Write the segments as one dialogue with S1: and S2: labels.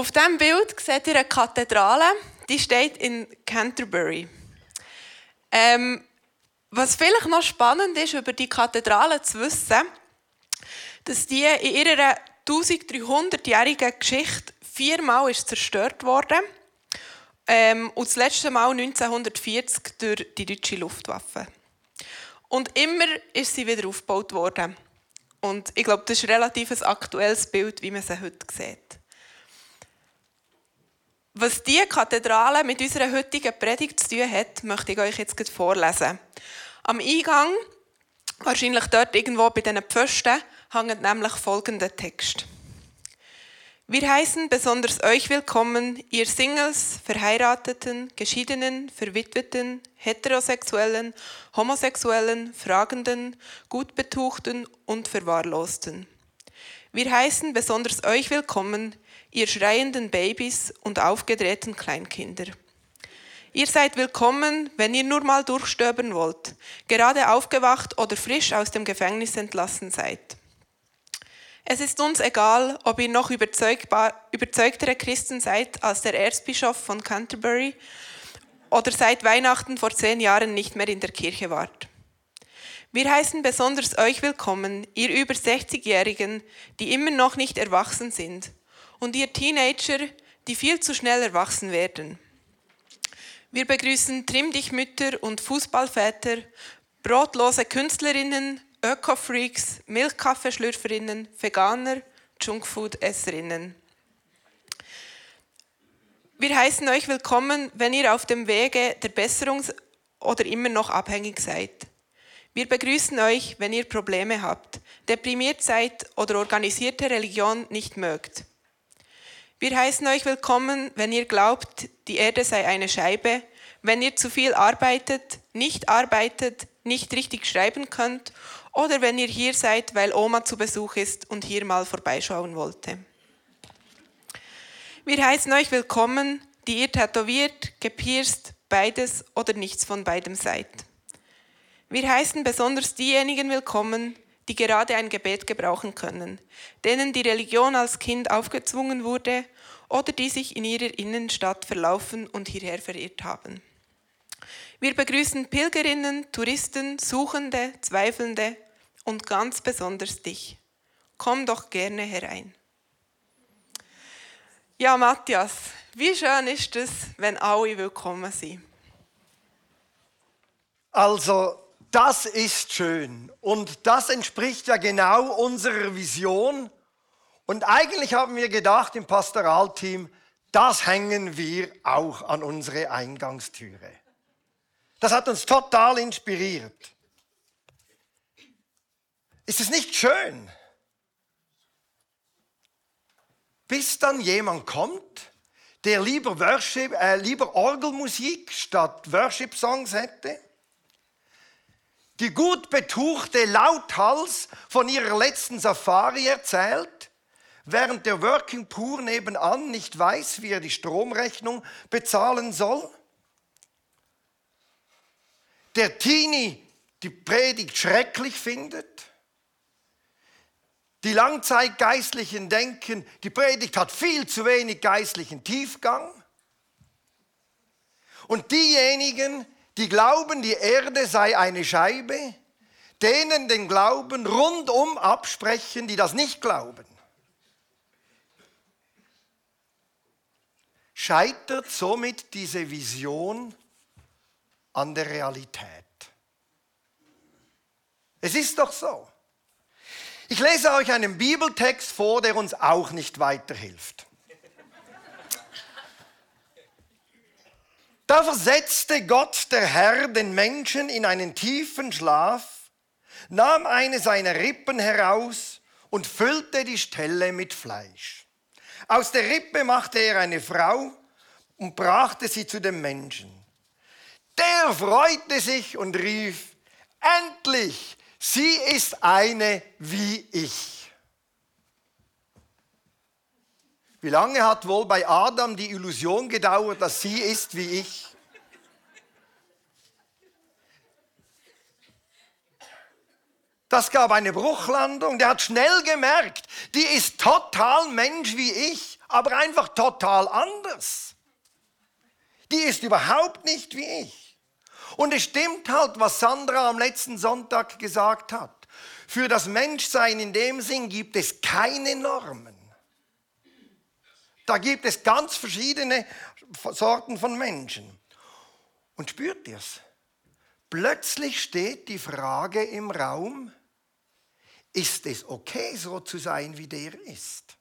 S1: Auf diesem Bild seht ihr eine Kathedrale, die steht in Canterbury. Ähm, was vielleicht noch spannend ist, über die Kathedrale zu wissen, dass die in ihrer 1300-jährigen Geschichte viermal ist zerstört wurde ähm, und das letzte Mal 1940 durch die deutsche Luftwaffe. Und immer ist sie wieder aufgebaut worden. Und ich glaube, das ist ein relativ aktuelles Bild, wie man sie heute sieht. Was diese Kathedrale mit unserer heutigen Predigt zu tun hat, möchte ich euch jetzt vorlesen. Am Eingang, wahrscheinlich dort irgendwo bei diesen Pfosten, hängt nämlich folgender Text. Wir heißen besonders euch willkommen, ihr Singles, Verheirateten, Geschiedenen, Verwitweten, Heterosexuellen, Homosexuellen, Fragenden, Gutbetuchten und Verwahrlosten. Wir heißen besonders euch willkommen, ihr schreienden Babys und aufgedrehten Kleinkinder. Ihr seid willkommen, wenn ihr nur mal durchstöbern wollt, gerade aufgewacht oder frisch aus dem Gefängnis entlassen seid. Es ist uns egal, ob ihr noch überzeugtere Christen seid als der Erzbischof von Canterbury oder seit Weihnachten vor zehn Jahren nicht mehr in der Kirche wart. Wir heißen besonders euch willkommen, ihr über 60-Jährigen, die immer noch nicht erwachsen sind, und ihr Teenager, die viel zu schnell erwachsen werden. Wir begrüßen Trimmdichtmütter und Fußballväter, brotlose Künstlerinnen, Öko-Freaks, Milchkaffeeschlürferinnen, Veganer, Junkfood-Esserinnen. Wir heißen euch willkommen, wenn ihr auf dem Wege der Besserung oder immer noch abhängig seid. Wir begrüßen euch, wenn ihr Probleme habt, deprimiert seid oder organisierte Religion nicht mögt. Wir heißen euch willkommen, wenn ihr glaubt, die Erde sei eine Scheibe, wenn ihr zu viel arbeitet, nicht arbeitet, nicht richtig schreiben könnt oder wenn ihr hier seid, weil Oma zu Besuch ist und hier mal vorbeischauen wollte. Wir heißen euch willkommen, die ihr tätowiert, gepierst, beides oder nichts von beidem seid. Wir heißen besonders diejenigen willkommen, die gerade ein Gebet gebrauchen können, denen die Religion als Kind aufgezwungen wurde oder die sich in ihrer Innenstadt verlaufen und hierher verirrt haben. Wir begrüßen Pilgerinnen, Touristen, Suchende, Zweifelnde und ganz besonders dich. Komm doch gerne herein. Ja, Matthias, wie schön ist es, wenn alle willkommen sind?
S2: Also, das ist schön und das entspricht ja genau unserer Vision. Und eigentlich haben wir gedacht im Pastoralteam, das hängen wir auch an unsere Eingangstüre. Das hat uns total inspiriert. Ist es nicht schön? Bis dann jemand kommt, der lieber, Worship, äh, lieber Orgelmusik statt Worship-Songs hätte, die gut betuchte Lauthals von ihrer letzten Safari erzählt, während der Working Poor nebenan nicht weiß, wie er die Stromrechnung bezahlen soll, der Teenie die Predigt schrecklich findet, die Langzeitgeistlichen denken, die Predigt hat viel zu wenig geistlichen Tiefgang. Und diejenigen, die glauben, die Erde sei eine Scheibe, denen den Glauben rundum absprechen, die das nicht glauben. Scheitert somit diese Vision an der Realität. Es ist doch so. Ich lese euch einen Bibeltext vor, der uns auch nicht weiterhilft. Da versetzte Gott der Herr den Menschen in einen tiefen Schlaf, nahm eine seiner Rippen heraus und füllte die Stelle mit Fleisch. Aus der Rippe machte er eine Frau und brachte sie zu dem Menschen. Der freute sich und rief, endlich Sie ist eine wie ich. Wie lange hat wohl bei Adam die Illusion gedauert, dass sie ist wie ich? Das gab eine Bruchlandung. Der hat schnell gemerkt, die ist total Mensch wie ich, aber einfach total anders. Die ist überhaupt nicht wie ich. Und es stimmt halt, was Sandra am letzten Sonntag gesagt hat. Für das Menschsein in dem Sinn gibt es keine Normen. Da gibt es ganz verschiedene Sorten von Menschen. Und spürt ihr es? Plötzlich steht die Frage im Raum, ist es okay, so zu sein, wie der ist?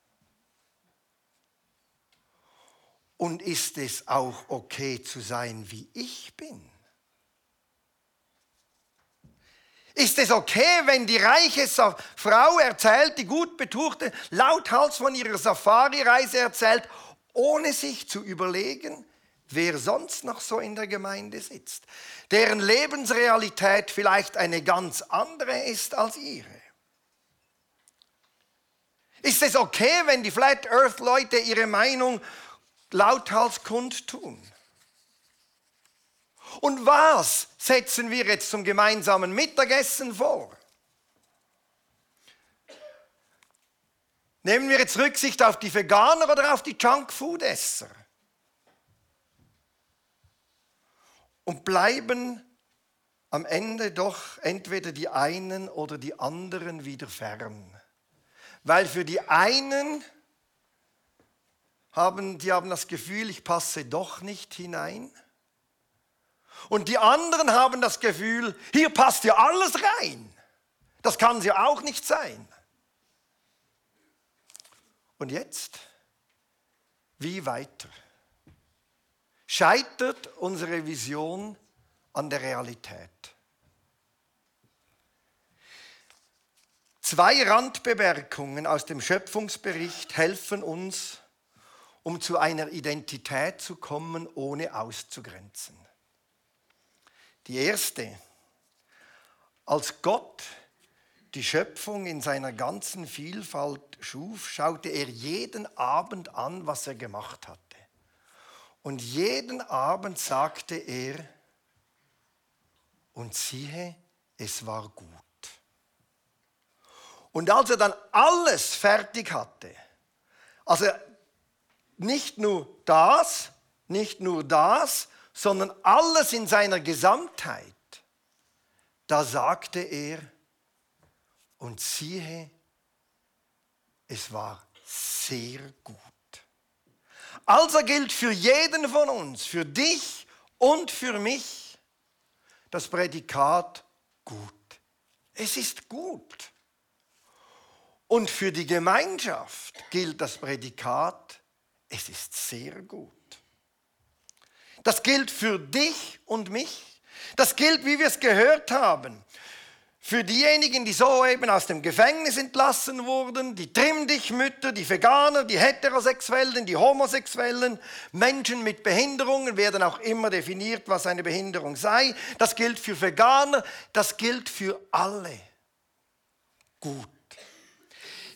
S2: Und ist es auch okay zu sein, wie ich bin? Ist es okay, wenn die reiche Frau erzählt, die gut betuchte, lauthals von ihrer Safari-Reise erzählt, ohne sich zu überlegen, wer sonst noch so in der Gemeinde sitzt, deren Lebensrealität vielleicht eine ganz andere ist als ihre? Ist es okay, wenn die Flat Earth Leute ihre Meinung lauthals kundtun? Und was setzen wir jetzt zum gemeinsamen Mittagessen vor? Nehmen wir jetzt Rücksicht auf die Veganer oder auf die Junkfood-Esser? Und bleiben am Ende doch entweder die einen oder die anderen wieder fern. Weil für die einen haben, die haben das Gefühl, ich passe doch nicht hinein. Und die anderen haben das Gefühl, hier passt ja alles rein. Das kann ja auch nicht sein. Und jetzt, wie weiter? Scheitert unsere Vision an der Realität? Zwei Randbemerkungen aus dem Schöpfungsbericht helfen uns, um zu einer Identität zu kommen, ohne auszugrenzen. Die erste, als Gott die Schöpfung in seiner ganzen Vielfalt schuf, schaute er jeden Abend an, was er gemacht hatte. Und jeden Abend sagte er, und siehe, es war gut. Und als er dann alles fertig hatte, also nicht nur das, nicht nur das, sondern alles in seiner Gesamtheit, da sagte er, und siehe, es war sehr gut. Also gilt für jeden von uns, für dich und für mich, das Prädikat gut. Es ist gut. Und für die Gemeinschaft gilt das Prädikat, es ist sehr gut. Das gilt für dich und mich. Das gilt, wie wir es gehört haben, für diejenigen, die soeben aus dem Gefängnis entlassen wurden, die Trimmdichtmütter, die Veganer, die Heterosexuellen, die Homosexuellen, Menschen mit Behinderungen werden auch immer definiert, was eine Behinderung sei. Das gilt für Veganer, das gilt für alle. Gut.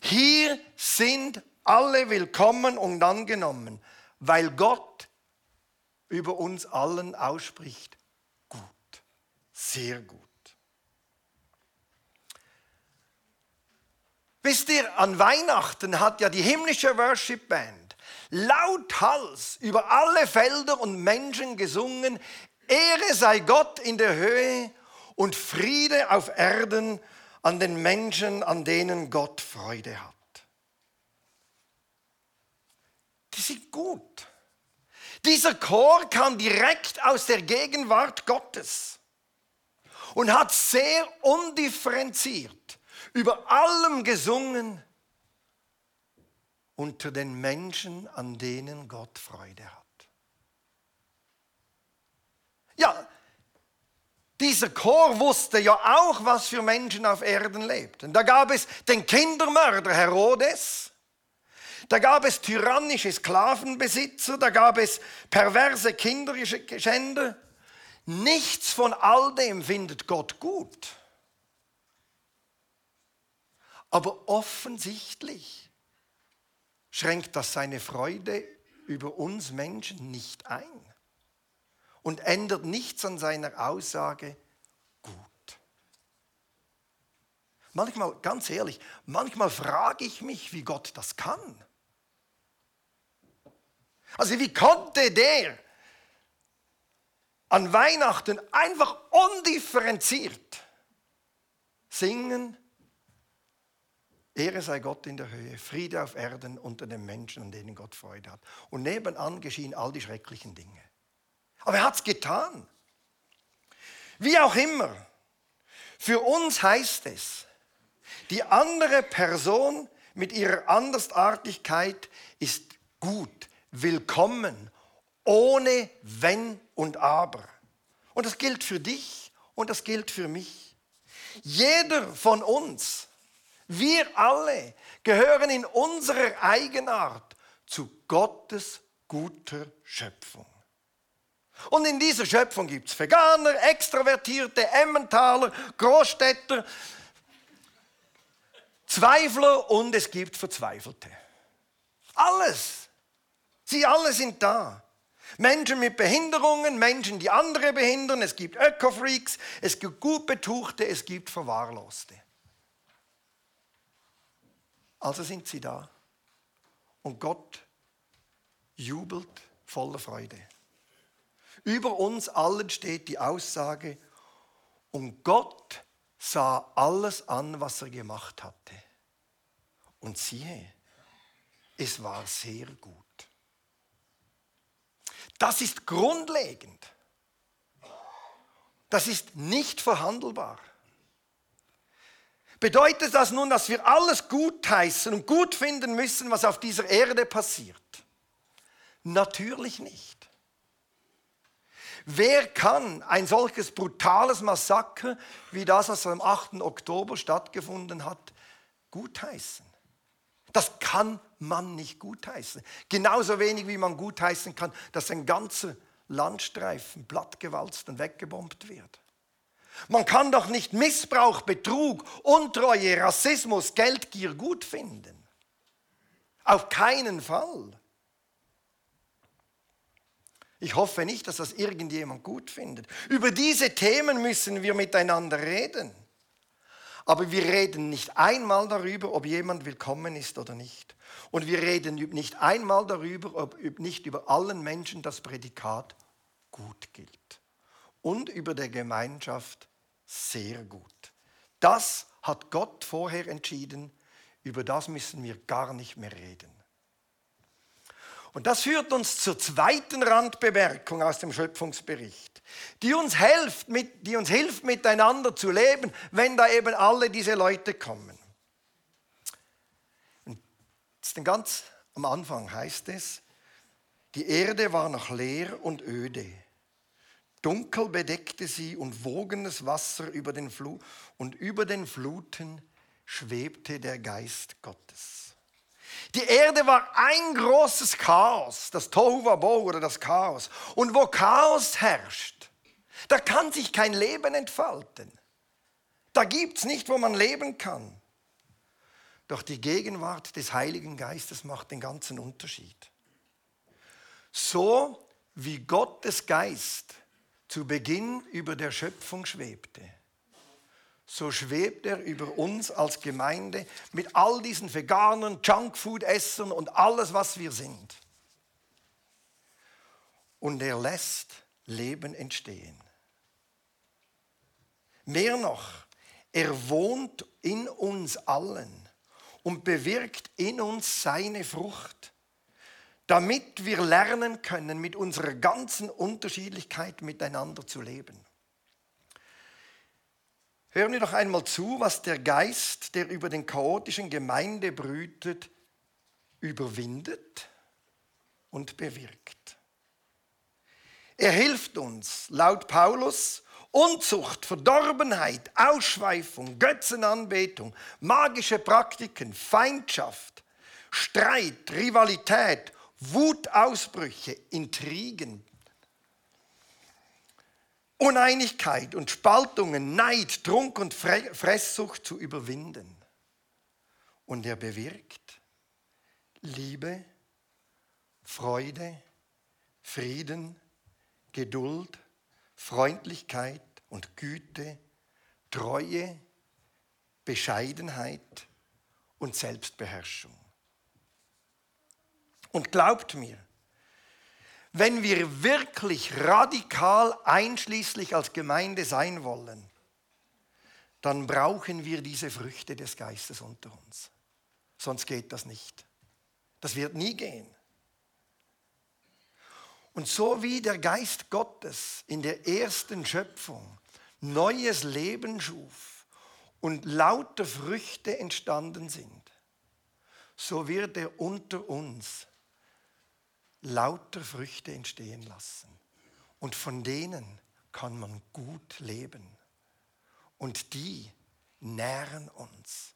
S2: Hier sind alle willkommen und angenommen, weil Gott über uns allen ausspricht. Gut, sehr gut. Wisst ihr, an Weihnachten hat ja die himmlische Worship Band lauthals über alle Felder und Menschen gesungen, Ehre sei Gott in der Höhe und Friede auf Erden an den Menschen, an denen Gott Freude hat. Die sind gut. Dieser Chor kam direkt aus der Gegenwart Gottes und hat sehr undifferenziert über allem gesungen unter den Menschen, an denen Gott Freude hat. Ja, dieser Chor wusste ja auch, was für Menschen auf Erden lebten. Da gab es den Kindermörder Herodes, da gab es tyrannische Sklavenbesitzer, da gab es perverse Kinderschänder. Nichts von all dem findet Gott gut. Aber offensichtlich schränkt das seine Freude über uns Menschen nicht ein und ändert nichts an seiner Aussage gut. Manchmal, ganz ehrlich, manchmal frage ich mich, wie Gott das kann. Also wie konnte der an Weihnachten einfach undifferenziert singen, Ehre sei Gott in der Höhe, Friede auf Erden unter den Menschen, an denen Gott Freude hat. Und nebenan geschehen all die schrecklichen Dinge. Aber er hat es getan. Wie auch immer, für uns heißt es, die andere Person mit ihrer Andersartigkeit ist gut, willkommen, ohne Wenn und Aber. Und das gilt für dich und das gilt für mich. Jeder von uns, wir alle, gehören in unserer Eigenart zu Gottes guter Schöpfung. Und in dieser Schöpfung gibt es Veganer, Extravertierte, Emmentaler, Großstädter, Zweifler und es gibt Verzweifelte. Alles. Sie alle sind da. Menschen mit Behinderungen, Menschen, die andere behindern, es gibt Öko-Freaks, es gibt gut Betuchte, es gibt Verwahrloste. Also sind sie da. Und Gott jubelt voller Freude. Über uns allen steht die Aussage, und Gott sah alles an, was er gemacht hatte. Und siehe, es war sehr gut. Das ist grundlegend. Das ist nicht verhandelbar. Bedeutet das nun, dass wir alles gutheißen und gut finden müssen, was auf dieser Erde passiert? Natürlich nicht. Wer kann ein solches brutales Massaker wie das, was am 8. Oktober stattgefunden hat, gutheißen? Das kann man nicht gutheißen. Genauso wenig wie man gutheißen kann, dass ein ganzer Landstreifen plattgewalzt und weggebombt wird. Man kann doch nicht Missbrauch, Betrug, Untreue, Rassismus, Geldgier gut finden. Auf keinen Fall. Ich hoffe nicht, dass das irgendjemand gut findet. Über diese Themen müssen wir miteinander reden. Aber wir reden nicht einmal darüber, ob jemand willkommen ist oder nicht. Und wir reden nicht einmal darüber, ob nicht über allen Menschen das Prädikat gut gilt. Und über der Gemeinschaft sehr gut. Das hat Gott vorher entschieden. Über das müssen wir gar nicht mehr reden. Und das führt uns zur zweiten Randbemerkung aus dem Schöpfungsbericht, die uns hilft, mit, die uns hilft miteinander zu leben, wenn da eben alle diese Leute kommen. Und ganz am Anfang heißt es, die Erde war noch leer und öde. Dunkel bedeckte sie und wogenes Wasser über den Flut und über den Fluten schwebte der Geist Gottes. Die Erde war ein großes Chaos, das Tohu Wabo oder das Chaos. Und wo Chaos herrscht, da kann sich kein Leben entfalten. Da gibt es nicht, wo man leben kann. Doch die Gegenwart des Heiligen Geistes macht den ganzen Unterschied. So wie Gottes Geist zu Beginn über der Schöpfung schwebte, so schwebt er über uns als Gemeinde mit all diesen veganen Junkfood-Essern und alles, was wir sind. Und er lässt Leben entstehen. Mehr noch, er wohnt in uns allen und bewirkt in uns seine Frucht, damit wir lernen können, mit unserer ganzen Unterschiedlichkeit miteinander zu leben. Hören wir doch einmal zu, was der Geist, der über den chaotischen Gemeinde brütet, überwindet und bewirkt. Er hilft uns, laut Paulus, Unzucht, Verdorbenheit, Ausschweifung, Götzenanbetung, magische Praktiken, Feindschaft, Streit, Rivalität, Wutausbrüche, Intrigen, Uneinigkeit und Spaltungen, Neid, Trunk und Fresssucht zu überwinden. Und er bewirkt Liebe, Freude, Frieden, Geduld, Freundlichkeit und Güte, Treue, Bescheidenheit und Selbstbeherrschung. Und glaubt mir, wenn wir wirklich radikal einschließlich als Gemeinde sein wollen, dann brauchen wir diese Früchte des Geistes unter uns. Sonst geht das nicht. Das wird nie gehen. Und so wie der Geist Gottes in der ersten Schöpfung neues Leben schuf und lauter Früchte entstanden sind, so wird er unter uns lauter Früchte entstehen lassen. Und von denen kann man gut leben. Und die nähren uns.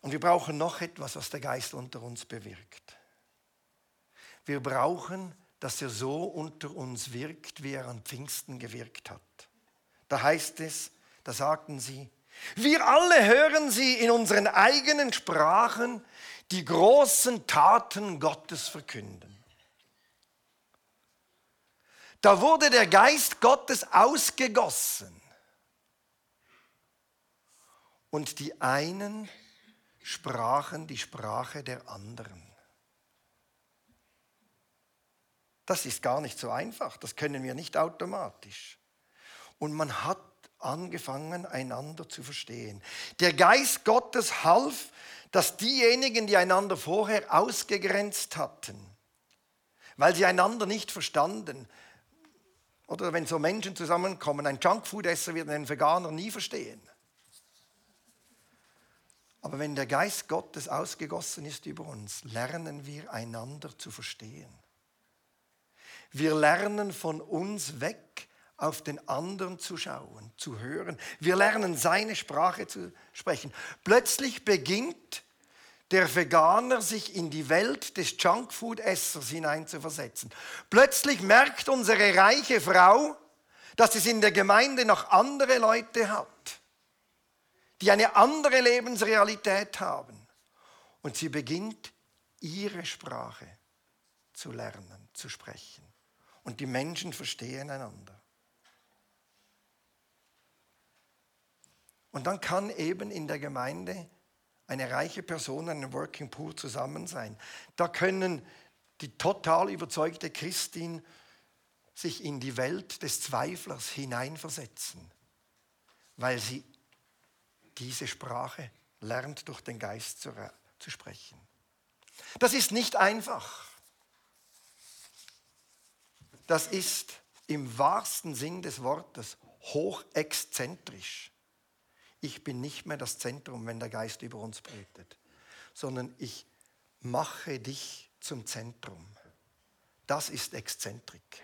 S2: Und wir brauchen noch etwas, was der Geist unter uns bewirkt. Wir brauchen, dass er so unter uns wirkt, wie er an Pfingsten gewirkt hat. Da heißt es, da sagten sie, wir alle hören sie in unseren eigenen Sprachen die großen Taten Gottes verkünden. Da wurde der Geist Gottes ausgegossen. Und die einen sprachen die Sprache der anderen. Das ist gar nicht so einfach, das können wir nicht automatisch. Und man hat angefangen, einander zu verstehen. Der Geist Gottes half, dass diejenigen, die einander vorher ausgegrenzt hatten, weil sie einander nicht verstanden, oder wenn so Menschen zusammenkommen, ein Junkfood-Esser wird einen Veganer nie verstehen. Aber wenn der Geist Gottes ausgegossen ist über uns, lernen wir einander zu verstehen. Wir lernen von uns weg, auf den anderen zu schauen, zu hören. Wir lernen seine Sprache zu sprechen. Plötzlich beginnt der Veganer sich in die Welt des Junkfood-Essers hineinzuversetzen. Plötzlich merkt unsere reiche Frau, dass es in der Gemeinde noch andere Leute hat, die eine andere Lebensrealität haben. Und sie beginnt ihre Sprache zu lernen, zu sprechen. Und die Menschen verstehen einander. Und dann kann eben in der Gemeinde eine reiche Person, ein Working Poor zusammen sein. Da können die total überzeugte Christin sich in die Welt des Zweiflers hineinversetzen, weil sie diese Sprache lernt, durch den Geist zu, zu sprechen. Das ist nicht einfach. Das ist im wahrsten Sinn des Wortes hochexzentrisch ich bin nicht mehr das Zentrum, wenn der Geist über uns brütet, sondern ich mache dich zum Zentrum. Das ist Exzentrik.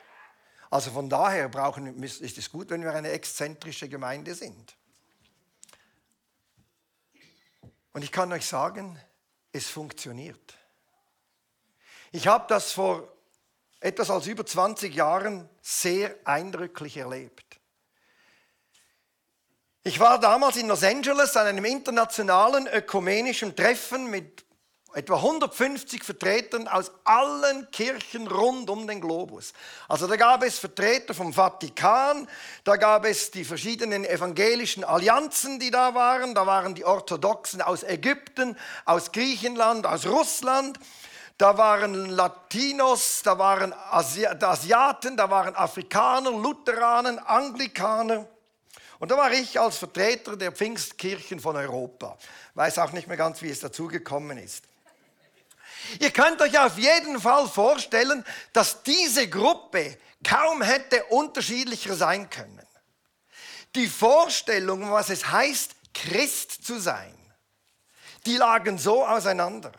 S2: Also von daher brauchen, ist es gut, wenn wir eine exzentrische Gemeinde sind. Und ich kann euch sagen, es funktioniert. Ich habe das vor etwas als über 20 Jahren sehr eindrücklich erlebt. Ich war damals in Los Angeles an einem internationalen ökumenischen Treffen mit etwa 150 Vertretern aus allen Kirchen rund um den Globus. Also da gab es Vertreter vom Vatikan, da gab es die verschiedenen evangelischen Allianzen, die da waren, da waren die Orthodoxen aus Ägypten, aus Griechenland, aus Russland, da waren Latinos, da waren Asi Asiaten, da waren Afrikaner, Lutheranen, Anglikaner. Und da war ich als Vertreter der Pfingstkirchen von Europa. Weiß auch nicht mehr ganz, wie es dazu gekommen ist. Ihr könnt euch auf jeden Fall vorstellen, dass diese Gruppe kaum hätte unterschiedlicher sein können. Die Vorstellungen, was es heißt, Christ zu sein, die lagen so auseinander.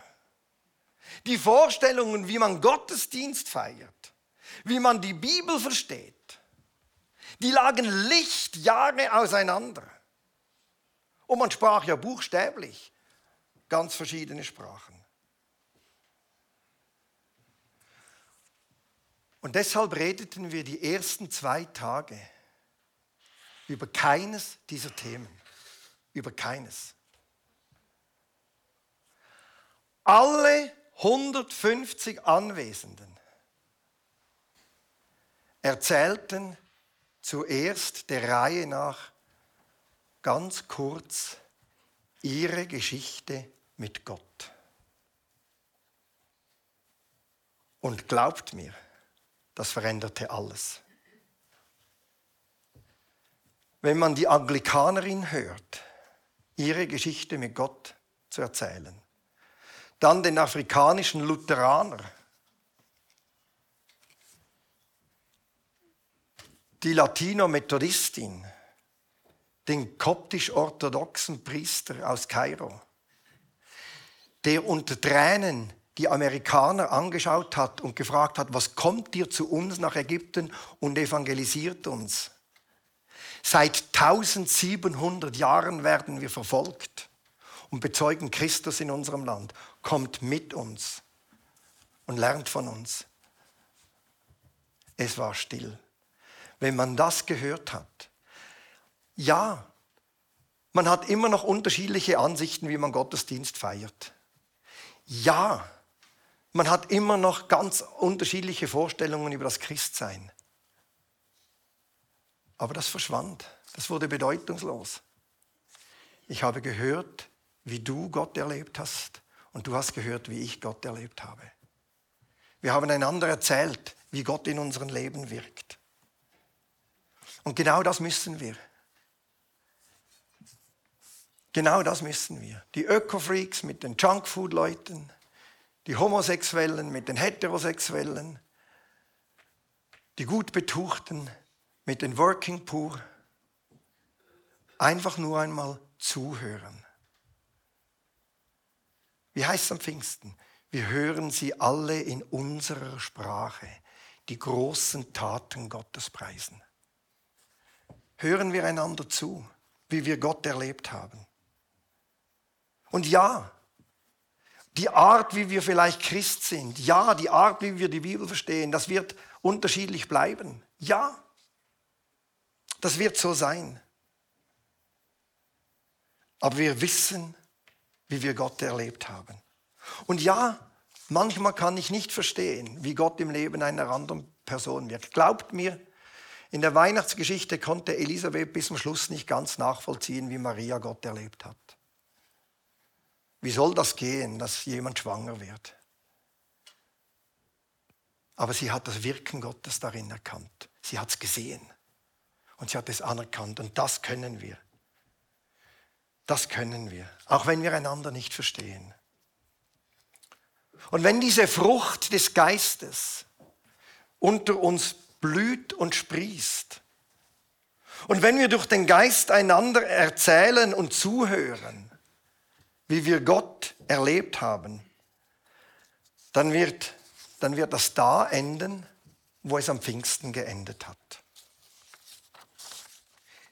S2: Die Vorstellungen, wie man Gottesdienst feiert, wie man die Bibel versteht, die lagen Lichtjahre auseinander. Und man sprach ja buchstäblich ganz verschiedene Sprachen. Und deshalb redeten wir die ersten zwei Tage über keines dieser Themen. Über keines. Alle 150 Anwesenden erzählten zuerst der Reihe nach ganz kurz ihre Geschichte mit Gott. Und glaubt mir, das veränderte alles. Wenn man die Anglikanerin hört, ihre Geschichte mit Gott zu erzählen, dann den afrikanischen Lutheraner, die Latino-Methodistin, den koptisch-orthodoxen Priester aus Kairo, der unter Tränen die Amerikaner angeschaut hat und gefragt hat, was kommt ihr zu uns nach Ägypten und evangelisiert uns. Seit 1700 Jahren werden wir verfolgt und bezeugen Christus in unserem Land. Kommt mit uns und lernt von uns. Es war still. Wenn man das gehört hat, ja, man hat immer noch unterschiedliche Ansichten, wie man Gottesdienst feiert. Ja, man hat immer noch ganz unterschiedliche Vorstellungen über das Christsein. Aber das verschwand, das wurde bedeutungslos. Ich habe gehört, wie du Gott erlebt hast und du hast gehört, wie ich Gott erlebt habe. Wir haben einander erzählt, wie Gott in unserem Leben wirkt. Und genau das müssen wir. Genau das müssen wir. Die Öko-Freaks mit den Junkfood-Leuten, die Homosexuellen mit den Heterosexuellen, die Gutbetuchten mit den Working Poor. Einfach nur einmal zuhören. Wie heißt es am Pfingsten? Wir hören sie alle in unserer Sprache, die großen Taten Gottes preisen. Hören wir einander zu, wie wir Gott erlebt haben. Und ja, die Art, wie wir vielleicht Christ sind, ja, die Art, wie wir die Bibel verstehen, das wird unterschiedlich bleiben. Ja, das wird so sein. Aber wir wissen, wie wir Gott erlebt haben. Und ja, manchmal kann ich nicht verstehen, wie Gott im Leben einer anderen Person wirkt. Glaubt mir, in der Weihnachtsgeschichte konnte Elisabeth bis zum Schluss nicht ganz nachvollziehen, wie Maria Gott erlebt hat. Wie soll das gehen, dass jemand schwanger wird? Aber sie hat das Wirken Gottes darin erkannt. Sie hat es gesehen. Und sie hat es anerkannt. Und das können wir. Das können wir. Auch wenn wir einander nicht verstehen. Und wenn diese Frucht des Geistes unter uns blüht und sprießt, und wenn wir durch den Geist einander erzählen und zuhören, wie wir Gott erlebt haben, dann wird, dann wird das da enden, wo es am Pfingsten geendet hat.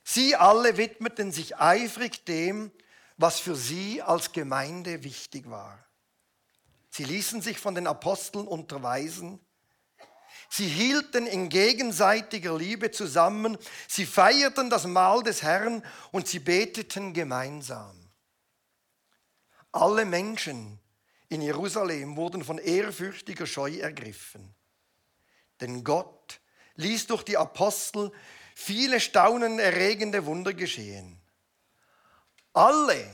S2: Sie alle widmeten sich eifrig dem, was für sie als Gemeinde wichtig war. Sie ließen sich von den Aposteln unterweisen. Sie hielten in gegenseitiger Liebe zusammen. Sie feierten das Mahl des Herrn und sie beteten gemeinsam. Alle Menschen in Jerusalem wurden von ehrfürchtiger Scheu ergriffen. Denn Gott ließ durch die Apostel viele staunenerregende Wunder geschehen. Alle,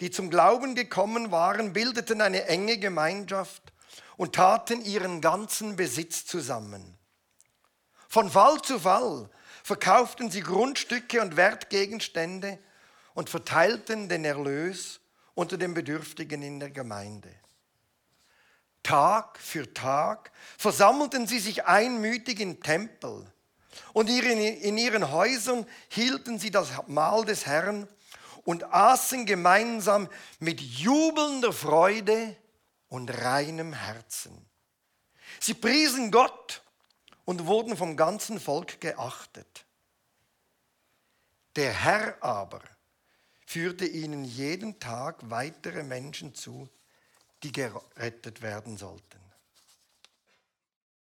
S2: die zum Glauben gekommen waren, bildeten eine enge Gemeinschaft und taten ihren ganzen Besitz zusammen. Von Fall zu Fall verkauften sie Grundstücke und Wertgegenstände und verteilten den Erlös unter den Bedürftigen in der Gemeinde. Tag für Tag versammelten sie sich einmütig im Tempel und in ihren Häusern hielten sie das Mahl des Herrn und aßen gemeinsam mit jubelnder Freude und reinem Herzen. Sie priesen Gott und wurden vom ganzen Volk geachtet. Der Herr aber führte ihnen jeden Tag weitere Menschen zu, die gerettet werden sollten.